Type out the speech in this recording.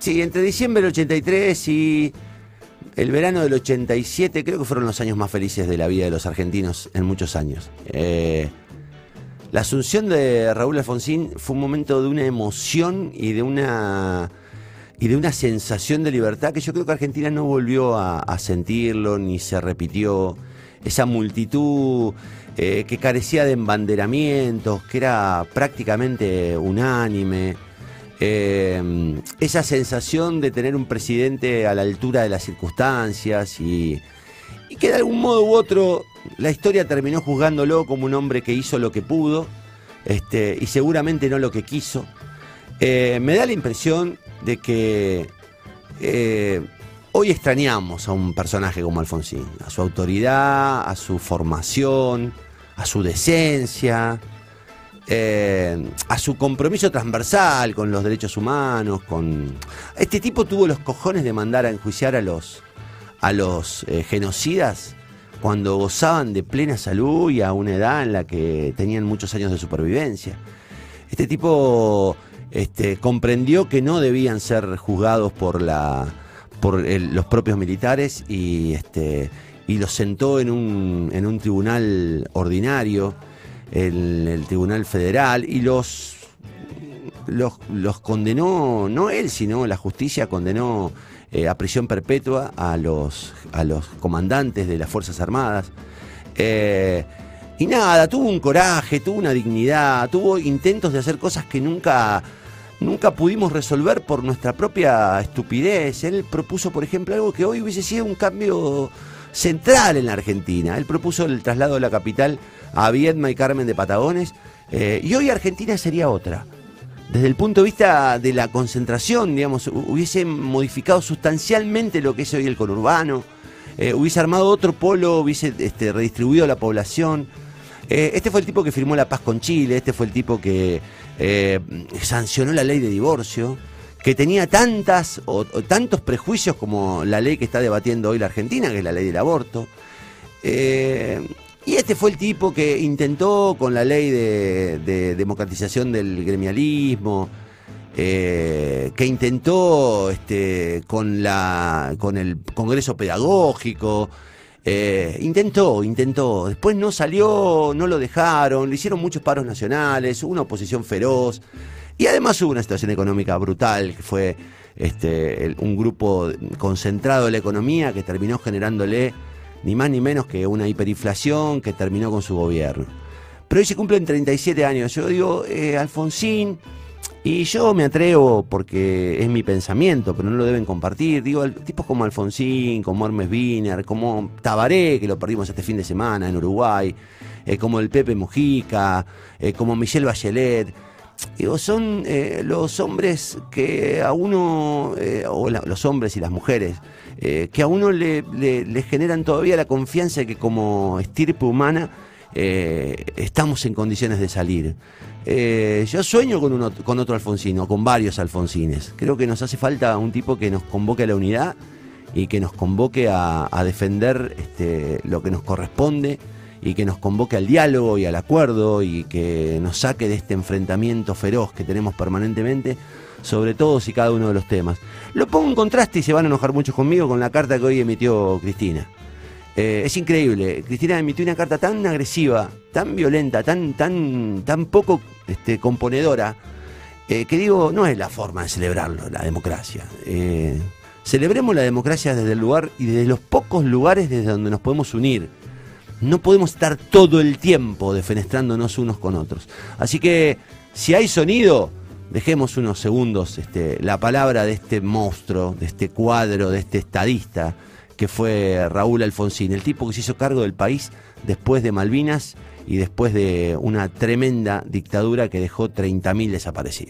Sí, entre diciembre del 83 y el verano del 87 creo que fueron los años más felices de la vida de los argentinos en muchos años. Eh, la asunción de Raúl Alfonsín fue un momento de una emoción y de una y de una sensación de libertad que yo creo que Argentina no volvió a, sentirlo ni se repitió. Esa multitud eh, que carecía de embanderamientos, que era prácticamente unánime. Eh, esa sensación de tener un presidente a la altura de las circunstancias y, que de algún modo u otro la historia terminó juzgándolo como un hombre que hizo lo que pudo este, y seguramente no lo que quiso. Eh, me da la impresión de que eh, hoy extrañamos a un personaje como Alfonsín, a su autoridad, a su formación, a su decencia, eh, a su compromiso transversal con los derechos humanos, con... Este tipo tuvo los cojones de mandar a enjuiciar a los, a los eh, genocidas cuando gozaban de plena salud y a una edad en la que tenían muchos años de supervivencia. Este tipo este, comprendió que no debían ser juzgados por, la, por los propios militares y, este, y los sentó en un, en un tribunal ordinario el, el Tribunal Federal y los, los, condenó, no él, sino la justicia condenó eh, a prisión perpetua a los, a los comandantes de las Fuerzas Armadas. Eh, y nada, tuvo un coraje, tuvo una dignidad, tuvo intentos de hacer cosas que nunca, nunca pudimos resolver por nuestra propia estupidez. Él propuso, por ejemplo, algo que hoy hubiese sido un cambio central en la Argentina. Él propuso el traslado de la capital a Viedma y Carmen de Patagones. Eh, y hoy Argentina sería otra. Desde el punto de vista de la concentración, digamos, hubiese modificado sustancialmente lo que es hoy el conurbano, eh, hubiese armado otro polo, hubiese este, redistribuido la población. Eh, este fue el tipo que firmó la paz con Chile, este fue el tipo que sancionó la ley de divorcio, que tenía tantas o, tantos prejuicios como la ley que está debatiendo hoy la Argentina, que es la ley del aborto. Y este fue el tipo que intentó con la ley de, democratización del gremialismo, eh, que intentó este, con, la, con el Congreso Pedagógico, eh, intentó, intentó. Después no salió, no lo dejaron, le hicieron muchos paros nacionales, una oposición feroz. Y además hubo una situación económica brutal, que fue este, un grupo concentrado de la economía que terminó generándole ni más ni menos que una hiperinflación que terminó con su gobierno. Pero hoy se cumplen 37 años. Yo digo, eh, Alfonsín, y yo me atrevo porque es mi pensamiento, pero no lo deben compartir. Digo, tipos como Alfonsín, como Hermes Wiener, como Tabaré, que lo perdimos este fin de semana en Uruguay, eh, como el Pepe Mujica, eh, como Michelle Bachelet. Son los hombres que a uno, o los hombres y las mujeres, eh, que a uno le, generan todavía la confianza de que como estirpe humana eh, estamos en condiciones de salir. Eh, yo sueño con, uno, con otro Alfonsino, con varios Alfonsines. Creo que nos hace falta un tipo que nos convoque a la unidad y que nos convoque a, defender este, lo que nos corresponde y que nos convoque al diálogo y al acuerdo y que nos saque de este enfrentamiento feroz que tenemos permanentemente sobre todos y cada uno de los temas. Lo pongo en contraste y se van a enojar mucho conmigo con la carta que hoy emitió Cristina. Eh, es increíble. Cristina emitió una carta tan agresiva, tan violenta, tan, tan, tan poco este, componedora, eh, que digo, no es la forma de celebrarlo, la democracia. Eh, celebremos la democracia desde el lugar y desde los pocos lugares desde donde nos podemos unir. No podemos estar todo el tiempo defenestrándonos unos con otros. Así que, si hay sonido, dejemos unos segundos este, la palabra de este monstruo, de este cuadro, de este estadista que fue Raúl Alfonsín, el tipo que se hizo cargo del país después de Malvinas y después de una tremenda dictadura que dejó 30.000 desaparecidos.